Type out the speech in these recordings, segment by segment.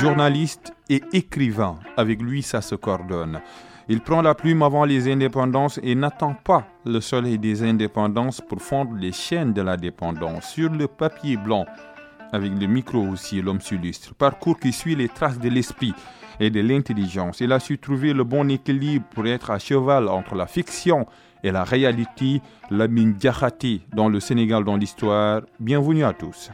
Journaliste et écrivain, avec lui ça se coordonne. Il prend la plume avant les indépendances et n'attend pas le soleil des indépendances pour fondre les chaînes de la dépendance. Sur le papier blanc, avec le micro aussi, l'homme s'illustre. Parcours qui suit les traces de l'esprit et de l'intelligence. Il a su trouver le bon équilibre pour être à cheval entre la fiction et la réalité. Lamine Diakhaté dans le Sénégal dans l'histoire. Bienvenue à tous.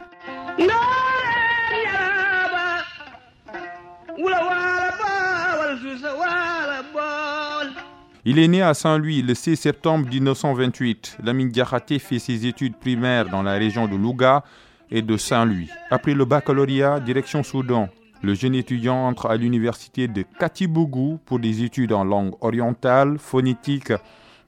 Il est né à Saint-Louis le 6 septembre 1928. Lamine Diakhaté fait ses études primaires dans la région de Louga et de Saint-Louis. Après le baccalauréat, direction Soudan. Le jeune étudiant entre à l'université de Katibougou pour des études en langue orientale, phonétique,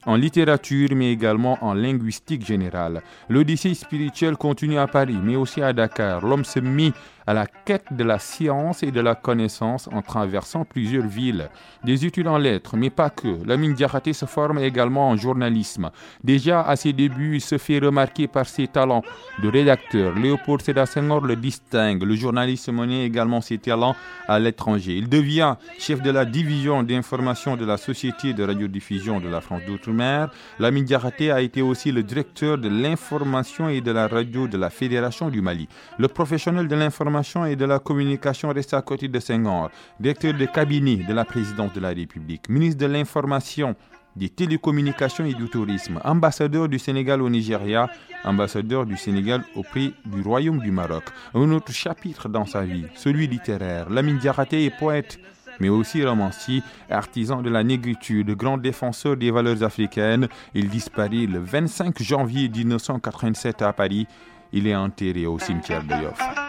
en littérature, mais également en linguistique générale. L'Odyssée spirituelle continue à Paris, mais aussi à Dakar. L'homme se mit à la quête de la science et de la connaissance en traversant plusieurs villes. Des études en lettres, mais pas que. Lamine Diakhaté se forme également en journalisme. Déjà à ses débuts, il se fait remarquer par ses talents de rédacteur. Léopold Sédar Senghor le distingue. Le journaliste menait également ses talents à l'étranger. Il devient chef de la division d'information de la Société de radiodiffusion de la France d'Outre-mer. Lamine Diakhaté a été aussi le directeur de l'information et de la radio de la Fédération du Mali. Le professionnel de l'information et de la communication reste à côté de Senghor, directeur de cabinet de la présidence de la République, ministre de l'information, des télécommunications et du tourisme, ambassadeur du Sénégal au Nigeria, ambassadeur du Sénégal auprès du Royaume du Maroc. Un autre chapitre dans sa vie, celui littéraire. Lamine Diakhaté est poète, mais aussi romancier, artisan de la négritude, grand défenseur des valeurs africaines. Il disparaît le 25 janvier 1987 à Paris. Il est enterré au cimetière de Yoff.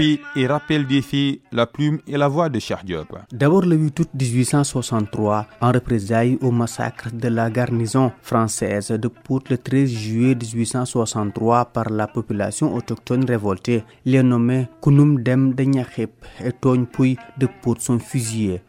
Et rappel des faits, la plume et la voix de Cheikh. D'abord le 8 août 1863, en représailles au massacre de la garnison française de Pout le 13 juillet 1863 par la population autochtone révoltée, les nommés Kounoum Dem de et Togn Pouy de Pout sont fusillés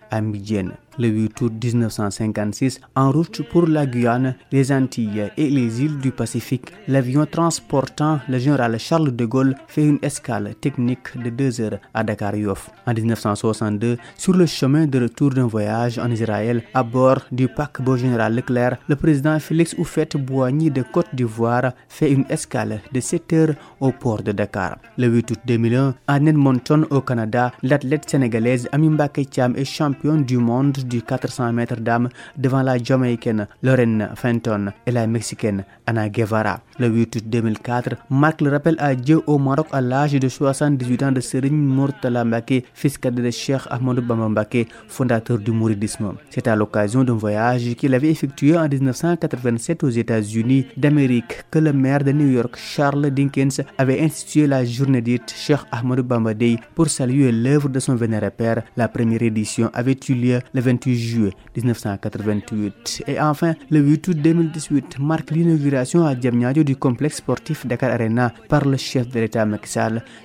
le 8 août 1956, en route pour la Guyane, les Antilles et les îles du Pacifique, l'avion transportant le général Charles de Gaulle fait une escale technique de deux heures à Dakar Yoff. En 1962, sur le chemin de retour d'un voyage en Israël, à bord du paquebot général Leclerc, le président Félix Oufette-Boigny de Côte d'Ivoire fait une escale de 7 heures au port de Dakar. Le 8 août 2001, à Edmonton au Canada, l'athlète sénégalaise Amimba Kecham est championne du monde du 400 mètres d'âme devant la Jamaïcaine Lorraine Fenton et la Mexicaine Ana Guevara. Le 8 août 2004 marque le rappel à Dieu au Maroc à l'âge de 78 ans de Serigne Murtala Mbake, fils cadet de Cheikh Ahmadou Bamba fondateur du mouridisme. C'est à l'occasion d'un voyage qu'il avait effectué en 1987 aux États-Unis d'Amérique que le maire de New York, Charles Dinkins, avait institué la journée dite Cheikh Ahmadou Bamba pour saluer l'œuvre de son vénéré père. La première édition avait eu lieu le 28 juillet 1988. Et enfin, le 8 août 2018 marque l'inauguration à Diamniadio du complexe sportif Dakar Arena par le chef de l'État Macky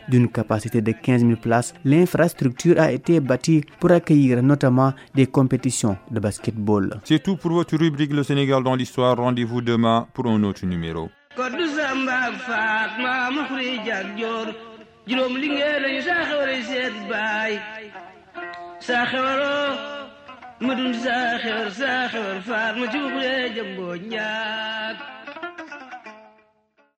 d'une capacité de 15 000 places. L'infrastructure a été bâtie pour accueillir notamment des compétitions de basketball. C'est tout pour votre rubrique Le Sénégal dans l'histoire. Rendez-vous demain pour un autre numéro. saa xewaroo ma dund saa xewar saa xewar faar ma ci bugulee jëmboo njaag